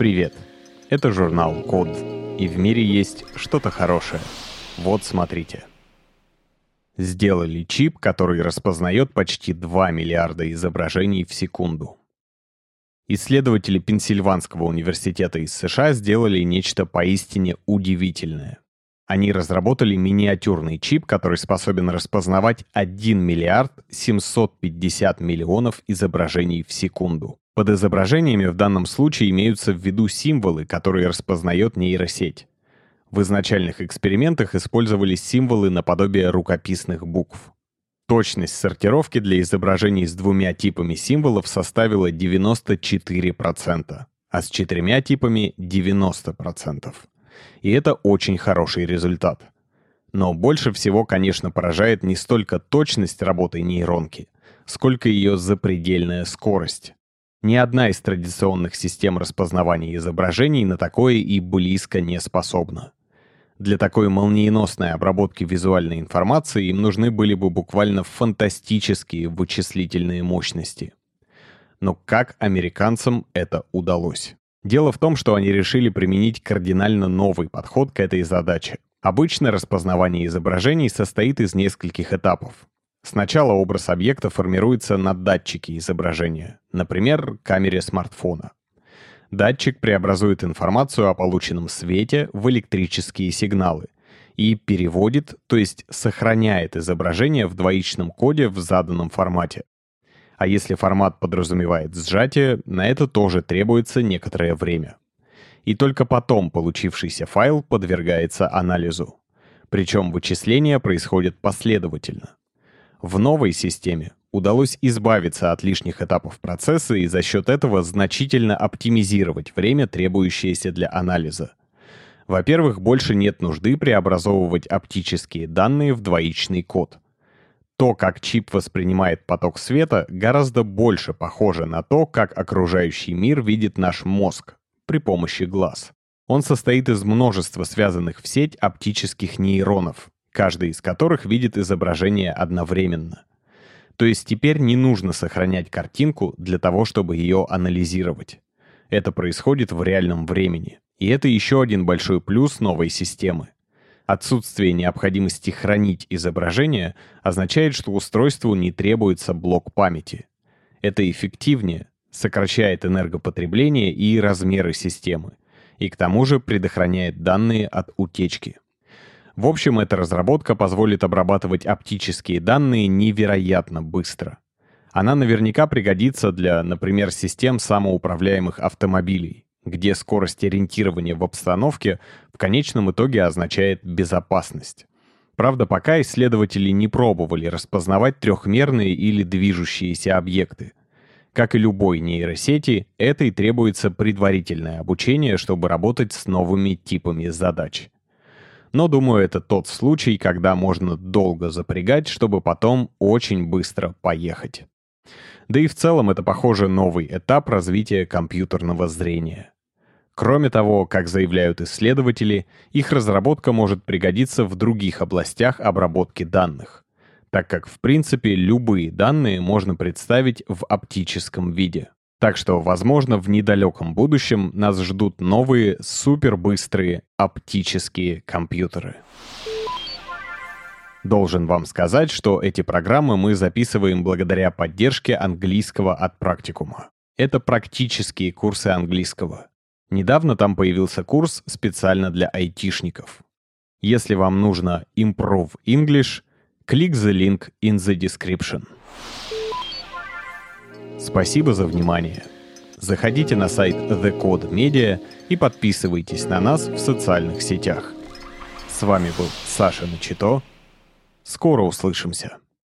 Привет! Это журнал Код, и в мире есть что-то хорошее. Вот смотрите. Сделали чип, который распознает почти 2 миллиарда изображений в секунду. Исследователи Пенсильванского университета из США сделали нечто поистине удивительное. Они разработали миниатюрный чип, который способен распознавать 1 миллиард 750 миллионов изображений в секунду. Под изображениями в данном случае имеются в виду символы, которые распознает нейросеть. В изначальных экспериментах использовались символы наподобие рукописных букв. Точность сортировки для изображений с двумя типами символов составила 94%, а с четырьмя типами 90% и это очень хороший результат. Но больше всего, конечно, поражает не столько точность работы нейронки, сколько ее запредельная скорость. Ни одна из традиционных систем распознавания изображений на такое и близко не способна. Для такой молниеносной обработки визуальной информации им нужны были бы буквально фантастические вычислительные мощности. Но как американцам это удалось? Дело в том, что они решили применить кардинально новый подход к этой задаче. Обычно распознавание изображений состоит из нескольких этапов. Сначала образ объекта формируется на датчике изображения, например, камере смартфона. Датчик преобразует информацию о полученном свете в электрические сигналы и переводит, то есть сохраняет изображение в двоичном коде в заданном формате. А если формат подразумевает сжатие, на это тоже требуется некоторое время. И только потом получившийся файл подвергается анализу. Причем вычисления происходят последовательно. В новой системе удалось избавиться от лишних этапов процесса и за счет этого значительно оптимизировать время, требующееся для анализа. Во-первых, больше нет нужды преобразовывать оптические данные в двоичный код — то, как чип воспринимает поток света, гораздо больше похоже на то, как окружающий мир видит наш мозг при помощи глаз. Он состоит из множества связанных в сеть оптических нейронов, каждый из которых видит изображение одновременно. То есть теперь не нужно сохранять картинку для того, чтобы ее анализировать. Это происходит в реальном времени. И это еще один большой плюс новой системы. Отсутствие необходимости хранить изображение означает, что устройству не требуется блок памяти. Это эффективнее, сокращает энергопотребление и размеры системы, и к тому же предохраняет данные от утечки. В общем, эта разработка позволит обрабатывать оптические данные невероятно быстро. Она наверняка пригодится для, например, систем самоуправляемых автомобилей где скорость ориентирования в обстановке в конечном итоге означает безопасность. Правда, пока исследователи не пробовали распознавать трехмерные или движущиеся объекты. Как и любой нейросети, этой требуется предварительное обучение, чтобы работать с новыми типами задач. Но думаю, это тот случай, когда можно долго запрягать, чтобы потом очень быстро поехать. Да и в целом это, похоже, новый этап развития компьютерного зрения. Кроме того, как заявляют исследователи, их разработка может пригодиться в других областях обработки данных, так как в принципе любые данные можно представить в оптическом виде. Так что, возможно, в недалеком будущем нас ждут новые супербыстрые оптические компьютеры. Должен вам сказать, что эти программы мы записываем благодаря поддержке английского от практикума. Это практические курсы английского. Недавно там появился курс специально для айтишников. Если вам нужно Improve English, click the link in the description. Спасибо за внимание. Заходите на сайт The Code Media и подписывайтесь на нас в социальных сетях. С вами был Саша Начито. Скоро услышимся.